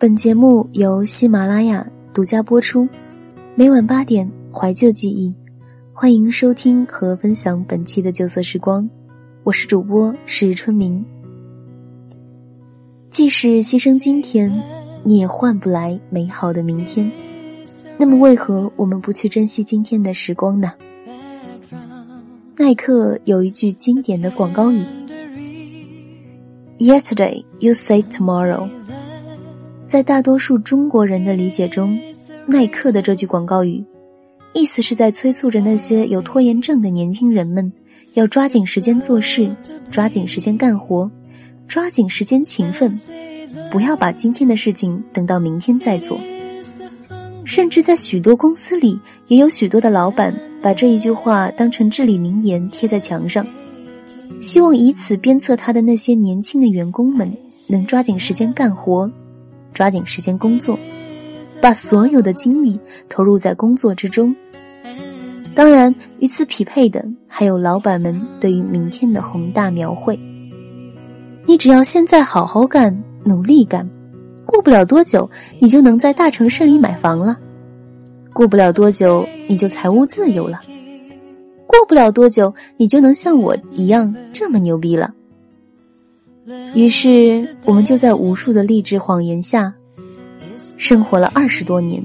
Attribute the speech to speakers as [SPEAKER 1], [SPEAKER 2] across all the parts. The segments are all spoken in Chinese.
[SPEAKER 1] 本节目由喜马拉雅独家播出，每晚八点怀旧记忆，欢迎收听和分享本期的旧色时光，我是主播石春明。即使牺牲今天，你也换不来美好的明天。那么，为何我们不去珍惜今天的时光呢？耐克有一句经典的广告语：“Yesterday you say tomorrow。”在大多数中国人的理解中，耐克的这句广告语，意思是在催促着那些有拖延症的年轻人们，要抓紧时间做事，抓紧时间干活，抓紧时间勤奋，不要把今天的事情等到明天再做。甚至在许多公司里，也有许多的老板把这一句话当成至理名言贴在墙上，希望以此鞭策他的那些年轻的员工们能抓紧时间干活。抓紧时间工作，把所有的精力投入在工作之中。当然，与此匹配的还有老板们对于明天的宏大描绘。你只要现在好好干，努力干，过不了多久，你就能在大城市里买房了；过不了多久，你就财务自由了；过不了多久，你就能像我一样这么牛逼了。于是，我们就在无数的励志谎言下，生活了二十多年。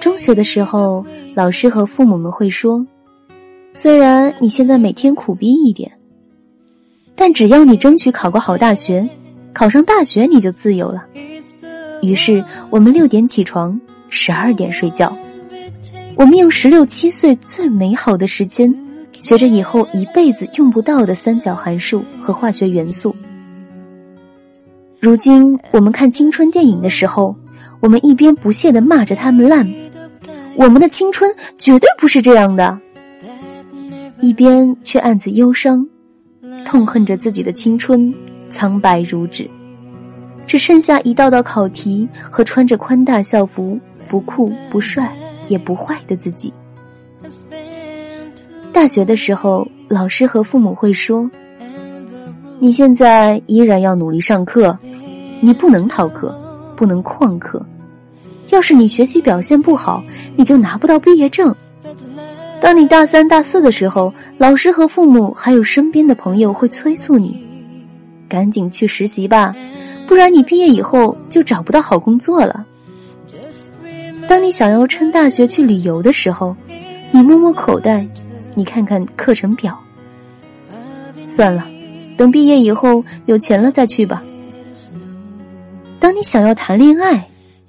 [SPEAKER 1] 中学的时候，老师和父母们会说：“虽然你现在每天苦逼一点，但只要你争取考个好大学，考上大学你就自由了。”于是，我们六点起床，十二点睡觉。我们用十六七岁最美好的时间。学着以后一辈子用不到的三角函数和化学元素。如今我们看青春电影的时候，我们一边不屑的骂着他们烂，我们的青春绝对不是这样的；一边却暗自忧伤，痛恨着自己的青春苍白如纸，只剩下一道道考题和穿着宽大校服不酷不帅也不坏的自己。大学的时候，老师和父母会说：“你现在依然要努力上课，你不能逃课，不能旷课。要是你学习表现不好，你就拿不到毕业证。”当你大三、大四的时候，老师和父母还有身边的朋友会催促你：“赶紧去实习吧，不然你毕业以后就找不到好工作了。”当你想要趁大学去旅游的时候，你摸摸口袋。你看看课程表，算了，等毕业以后有钱了再去吧。当你想要谈恋爱，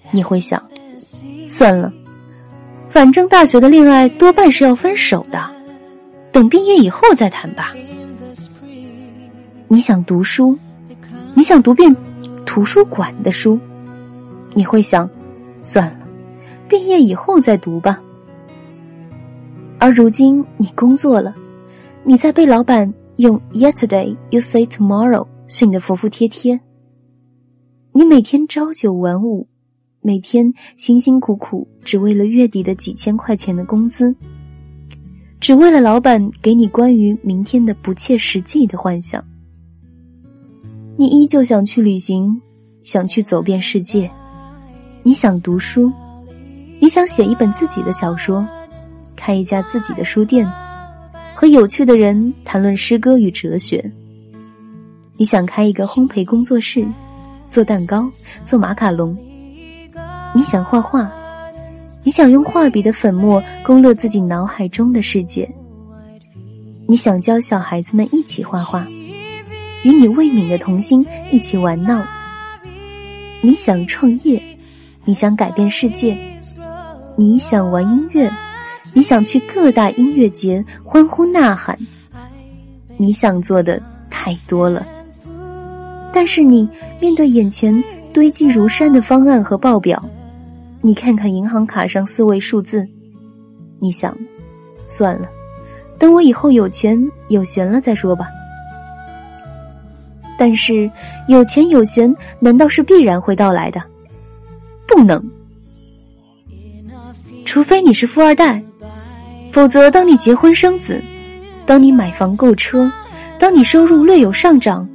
[SPEAKER 1] 你会想，算了，反正大学的恋爱多半是要分手的，等毕业以后再谈吧。你想读书，你想读遍图书馆的书，你会想，算了，毕业以后再读吧。而如今你工作了，你在被老板用 “yesterday you say tomorrow” 训得服服帖帖。你每天朝九晚五，每天辛辛苦苦，只为了月底的几千块钱的工资，只为了老板给你关于明天的不切实际的幻想。你依旧想去旅行，想去走遍世界，你想读书，你想写一本自己的小说。开一家自己的书店，和有趣的人谈论诗歌与哲学。你想开一个烘焙工作室，做蛋糕，做马卡龙。你想画画，你想用画笔的粉末勾勒自己脑海中的世界。你想教小孩子们一起画画，与你未泯的童心一起玩闹。你想创业，你想改变世界，你想玩音乐。你想去各大音乐节欢呼呐喊，你想做的太多了，但是你面对眼前堆积如山的方案和报表，你看看银行卡上四位数字，你想，算了，等我以后有钱有闲了再说吧。但是有钱有闲难道是必然会到来的？不能，除非你是富二代。否则，当你结婚生子，当你买房购车，当你收入略有上涨，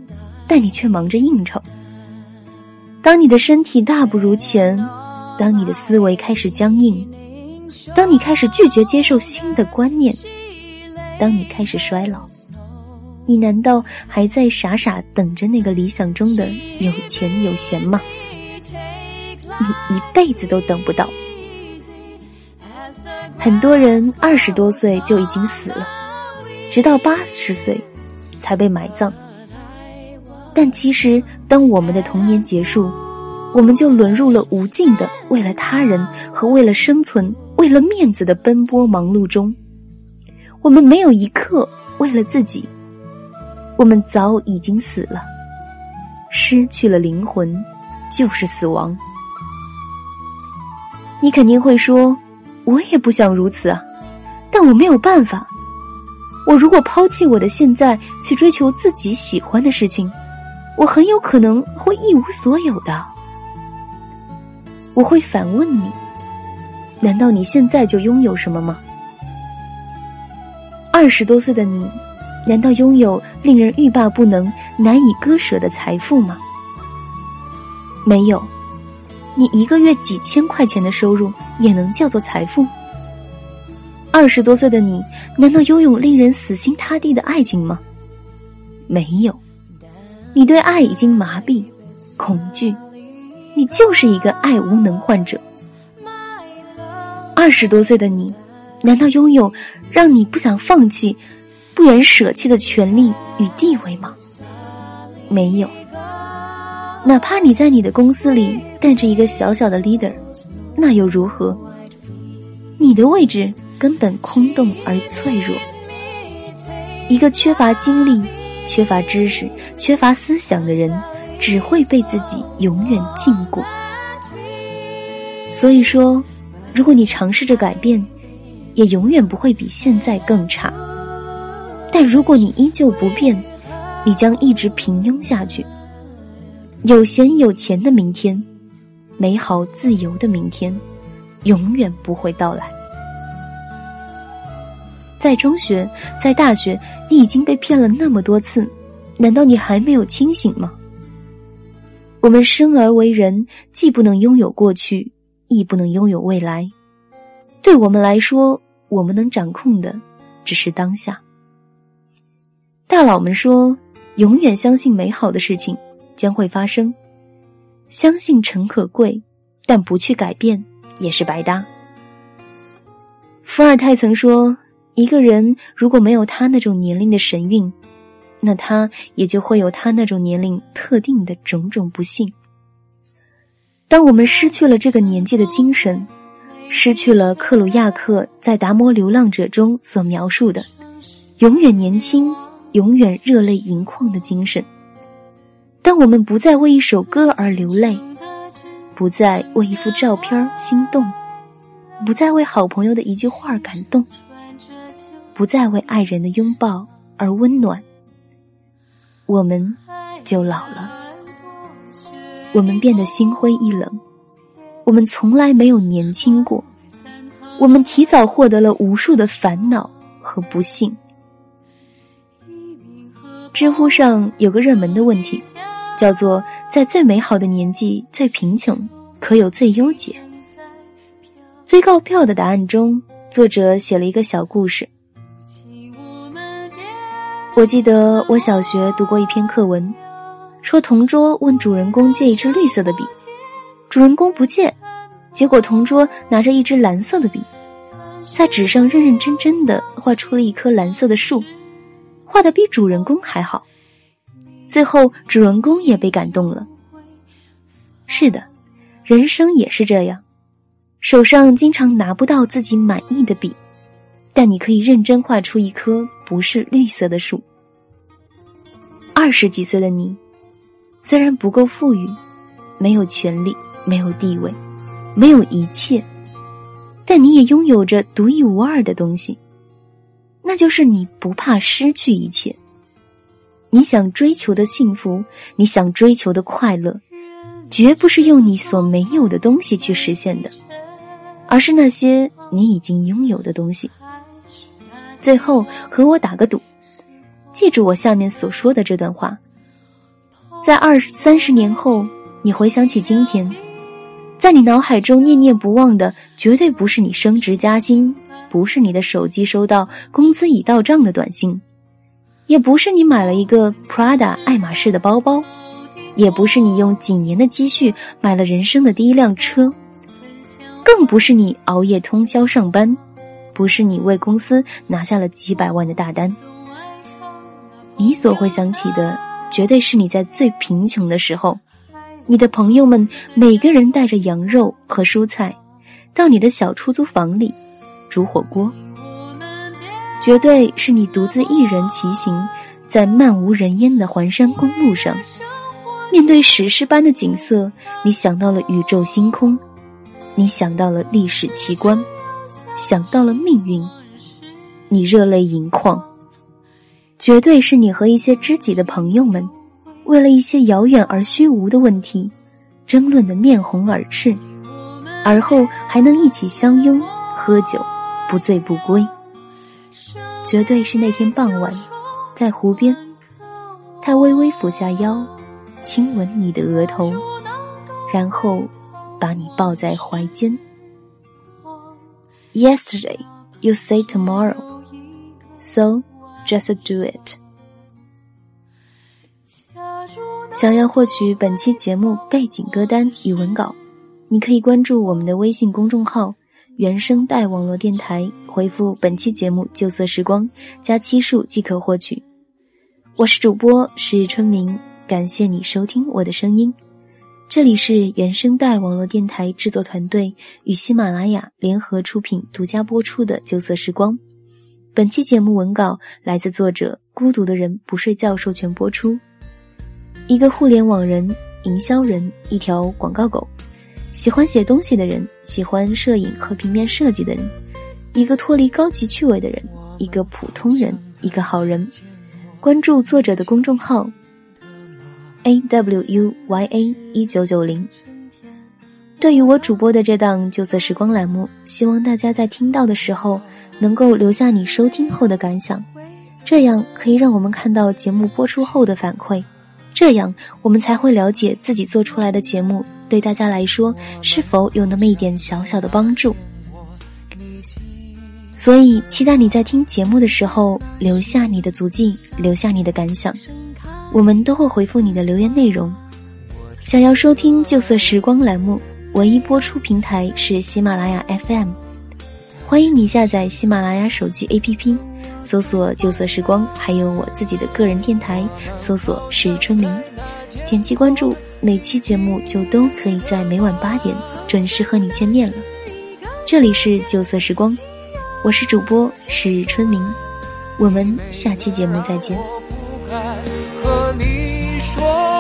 [SPEAKER 1] 但你却忙着应酬；当你的身体大不如前，当你的思维开始僵硬，当你开始拒绝接受新的观念，当你开始衰老，你难道还在傻傻等着那个理想中的有钱有闲吗？你一辈子都等不到。很多人二十多岁就已经死了，直到八十岁才被埋葬。但其实，当我们的童年结束，我们就沦入了无尽的为了他人和为了生存、为了面子的奔波忙碌中。我们没有一刻为了自己，我们早已经死了，失去了灵魂，就是死亡。你肯定会说，我也不想如此啊，但我没有办法。我如果抛弃我的现在，去追求自己喜欢的事情。我很有可能会一无所有的。我会反问你：难道你现在就拥有什么吗？二十多岁的你，难道拥有令人欲罢不能、难以割舍的财富吗？没有，你一个月几千块钱的收入也能叫做财富？二十多岁的你，难道拥有令人死心塌地的爱情吗？没有。你对爱已经麻痹、恐惧，你就是一个爱无能患者。二十多岁的你，难道拥有让你不想放弃、不愿舍弃的权利与地位吗？没有。哪怕你在你的公司里干着一个小小的 leader，那又如何？你的位置根本空洞而脆弱。一个缺乏精力。缺乏知识、缺乏思想的人，只会被自己永远禁锢。所以说，如果你尝试着改变，也永远不会比现在更差。但如果你依旧不变，你将一直平庸下去。有闲有钱的明天，美好自由的明天，永远不会到来。在中学，在大学，你已经被骗了那么多次，难道你还没有清醒吗？我们生而为人，既不能拥有过去，亦不能拥有未来。对我们来说，我们能掌控的只是当下。大佬们说，永远相信美好的事情将会发生，相信诚可贵，但不去改变也是白搭。伏尔泰曾说。一个人如果没有他那种年龄的神韵，那他也就会有他那种年龄特定的种种不幸。当我们失去了这个年纪的精神，失去了克鲁亚克在《达摩流浪者》中所描述的永远年轻、永远热泪盈眶的精神，当我们不再为一首歌而流泪，不再为一幅照片心动，不再为好朋友的一句话感动。不再为爱人的拥抱而温暖，我们就老了。我们变得心灰意冷，我们从来没有年轻过。我们提早获得了无数的烦恼和不幸。知乎上有个热门的问题，叫做“在最美好的年纪最贫穷，可有最优解？”最高票的答案中，作者写了一个小故事。我记得我小学读过一篇课文，说同桌问主人公借一支绿色的笔，主人公不借，结果同桌拿着一支蓝色的笔，在纸上认认真真的画出了一棵蓝色的树，画的比主人公还好。最后主人公也被感动了。是的，人生也是这样，手上经常拿不到自己满意的笔。但你可以认真画出一棵不是绿色的树。二十几岁的你，虽然不够富裕，没有权利，没有地位，没有一切，但你也拥有着独一无二的东西，那就是你不怕失去一切。你想追求的幸福，你想追求的快乐，绝不是用你所没有的东西去实现的，而是那些你已经拥有的东西。最后和我打个赌，记住我下面所说的这段话：在二三十年后，你回想起今天，在你脑海中念念不忘的，绝对不是你升职加薪，不是你的手机收到工资已到账的短信，也不是你买了一个 Prada 爱马仕的包包，也不是你用几年的积蓄买了人生的第一辆车，更不是你熬夜通宵上班，不是你为公司拿下了几百万的大单。你所会想起的，绝对是你在最贫穷的时候。你的朋友们每个人带着羊肉和蔬菜，到你的小出租房里煮火锅。绝对是你独自一人骑行在漫无人烟的环山公路上，面对史诗般的景色，你想到了宇宙星空，你想到了历史奇观，想到了命运，你热泪盈眶。绝对是你和一些知己的朋友们。为了一些遥远而虚无的问题，争论的面红耳赤，而后还能一起相拥喝酒，不醉不归。绝对是那天傍晚，在湖边，他微微俯下腰，亲吻你的额头，然后把你抱在怀间。Yesterday, you say tomorrow, so just do it. 想要获取本期节目背景歌单与文稿，你可以关注我们的微信公众号“原声带网络电台”，回复本期节目“旧色时光”加七数即可获取。我是主播是春明，感谢你收听我的声音。这里是原声带网络电台制作团队与喜马拉雅联合出品、独家播出的“旧色时光”。本期节目文稿来自作者孤独的人不睡觉授权播出。一个互联网人、营销人、一条广告狗，喜欢写东西的人，喜欢摄影和平面设计的人，一个脱离高级趣味的人，一个普通人，一个好人。关注作者的公众号 a w u y a 一九九零。对于我主播的这档旧色时光栏目，希望大家在听到的时候能够留下你收听后的感想，这样可以让我们看到节目播出后的反馈。这样，我们才会了解自己做出来的节目对大家来说是否有那么一点小小的帮助。所以，期待你在听节目的时候留下你的足迹，留下你的感想，我们都会回复你的留言内容。想要收听旧色时光栏目，唯一播出平台是喜马拉雅 FM，欢迎你下载喜马拉雅手机 APP。搜索“旧色时光”，还有我自己的个人电台，搜索“是春明”，点击关注，每期节目就都可以在每晚八点准时和你见面了。这里是“酒色时光”，我是主播是春明，我们下期节目再见。
[SPEAKER 2] 和你说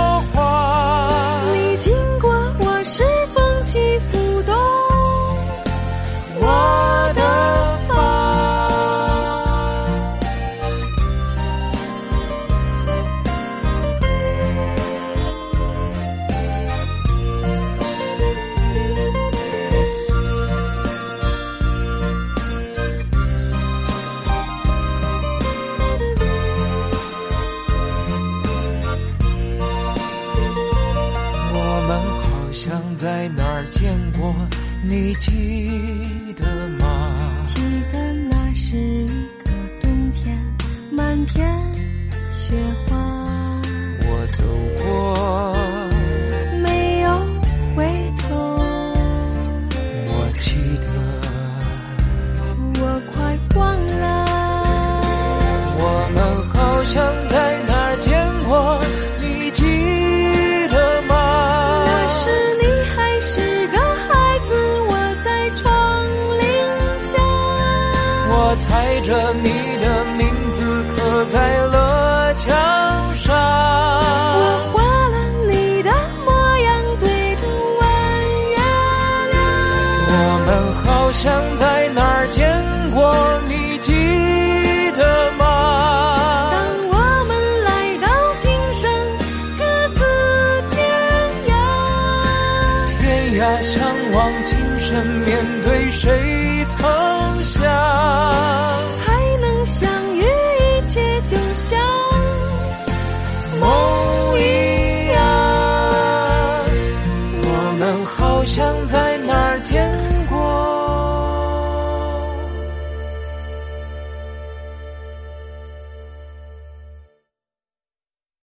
[SPEAKER 2] 儿见过？你记得吗？
[SPEAKER 3] 记得那是一个冬天，满天雪花。
[SPEAKER 2] 刻在了墙上，
[SPEAKER 3] 我画了你的模样对着弯月亮。
[SPEAKER 2] 我们好像在哪儿见过，你记得吗？
[SPEAKER 3] 当我们来到今生各自天涯，
[SPEAKER 2] 天涯相望，今生面对谁曾想？